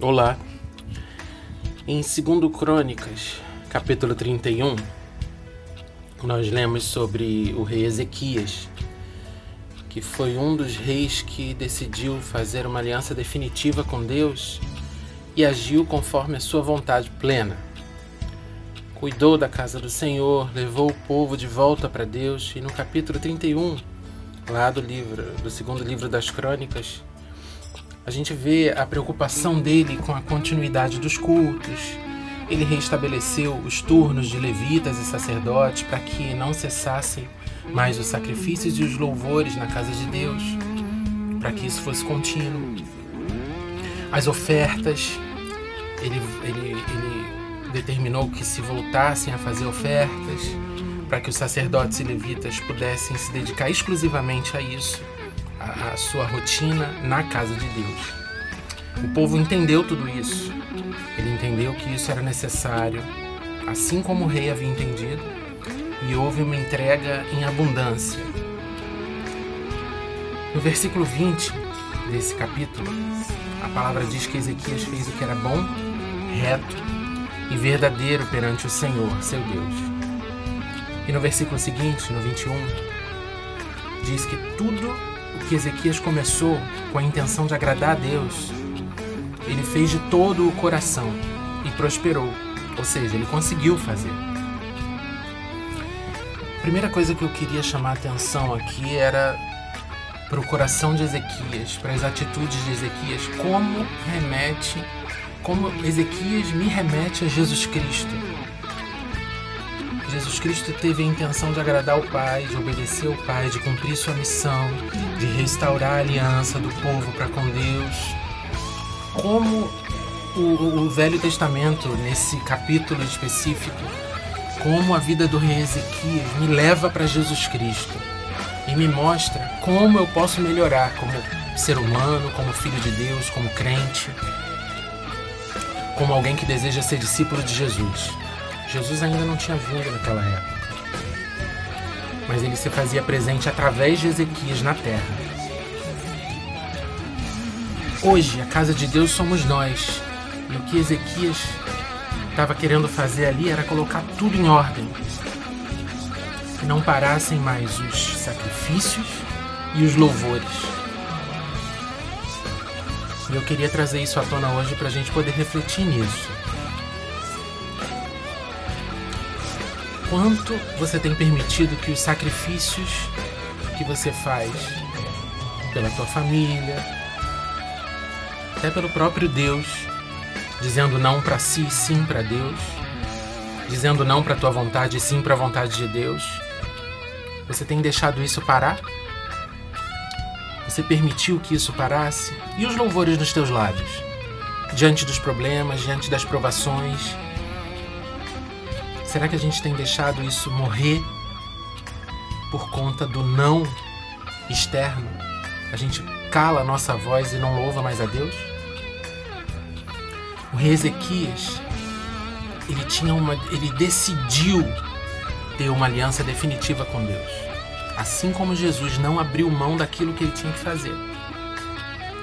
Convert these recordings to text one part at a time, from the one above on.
Olá. Em 2 Crônicas, capítulo 31, nós lemos sobre o rei Ezequias, que foi um dos reis que decidiu fazer uma aliança definitiva com Deus e agiu conforme a sua vontade plena. Cuidou da casa do Senhor, levou o povo de volta para Deus e no capítulo 31, lá do livro, do segundo livro das Crônicas, a gente vê a preocupação dele com a continuidade dos cultos. Ele restabeleceu os turnos de levitas e sacerdotes para que não cessassem mais os sacrifícios e os louvores na casa de Deus, para que isso fosse contínuo. As ofertas, ele, ele, ele determinou que se voltassem a fazer ofertas, para que os sacerdotes e levitas pudessem se dedicar exclusivamente a isso a, a sua rotina na casa de Deus. O povo entendeu tudo isso. Ele entendeu que isso era necessário, assim como o rei havia entendido, e houve uma entrega em abundância. No versículo 20 desse capítulo, a palavra diz que Ezequias fez o que era bom, reto e verdadeiro perante o Senhor, seu Deus. E no versículo seguinte, no 21, diz que tudo que Ezequias começou com a intenção de agradar a Deus, ele fez de todo o coração e prosperou. Ou seja, ele conseguiu fazer. A primeira coisa que eu queria chamar a atenção aqui era para o coração de Ezequias, para as atitudes de Ezequias, como remete, como Ezequias me remete a Jesus Cristo. Jesus Cristo teve a intenção de agradar o Pai, de obedecer ao Pai, de cumprir sua missão, de restaurar a aliança do povo para com Deus. Como o, o, Velho Testamento, nesse capítulo específico, como a vida do rei Ezequias me leva para Jesus Cristo e me mostra como eu posso melhorar como ser humano, como filho de Deus, como crente, como alguém que deseja ser discípulo de Jesus. Jesus ainda não tinha vindo naquela época. Mas ele se fazia presente através de Ezequias na terra. Hoje, a casa de Deus somos nós. E o que Ezequias estava querendo fazer ali era colocar tudo em ordem. Que não parassem mais os sacrifícios e os louvores. E eu queria trazer isso à tona hoje para a gente poder refletir nisso. Quanto você tem permitido que os sacrifícios que você faz pela tua família, até pelo próprio Deus, dizendo não para si, sim para Deus, dizendo não para tua vontade e sim para a vontade de Deus, você tem deixado isso parar? Você permitiu que isso parasse? E os louvores nos teus lábios? Diante dos problemas, diante das provações, Será que a gente tem deixado isso morrer por conta do não externo? A gente cala a nossa voz e não louva mais a Deus? O rei Ezequias, ele tinha uma, ele decidiu ter uma aliança definitiva com Deus. Assim como Jesus não abriu mão daquilo que ele tinha que fazer.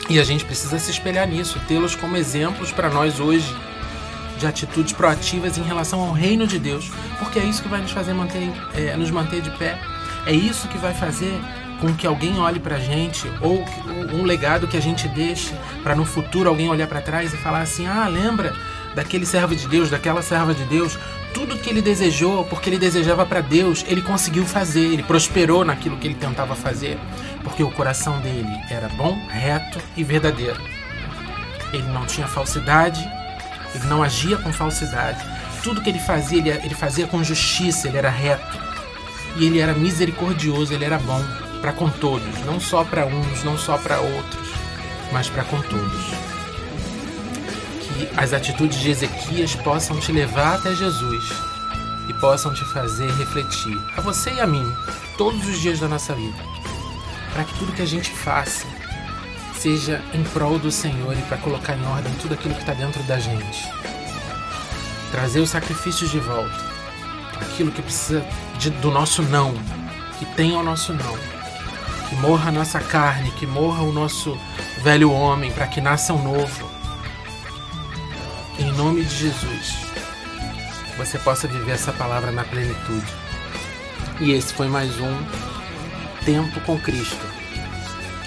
E a gente precisa se espelhar nisso, tê-los como exemplos para nós hoje de atitudes proativas em relação ao reino de Deus, porque é isso que vai nos fazer manter, é, nos manter de pé. É isso que vai fazer com que alguém olhe para a gente ou um legado que a gente deixe para no futuro alguém olhar para trás e falar assim: ah, lembra daquele servo de Deus, daquela serva de Deus, tudo que ele desejou, porque ele desejava para Deus, ele conseguiu fazer, ele prosperou naquilo que ele tentava fazer, porque o coração dele era bom, reto e verdadeiro. Ele não tinha falsidade, ele não agia com falsidade. Tudo que ele fazia, ele, ele fazia com justiça, ele era reto. E ele era misericordioso, ele era bom para com todos, não só para uns, não só para outros, mas para com todos. Que as atitudes de Ezequias possam te levar até Jesus e possam te fazer refletir, a você e a mim, todos os dias da nossa vida, para que tudo que a gente faça seja em prol do Senhor e para colocar em ordem tudo aquilo que está dentro da gente. Trazer os sacrifícios de volta, aquilo que precisa de, do nosso não, que tenha o nosso não, que morra a nossa carne, que morra o nosso velho homem, para que nasça um novo. nome de Jesus, você possa viver essa palavra na plenitude. E esse foi mais um Tempo com Cristo.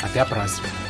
Até a próxima.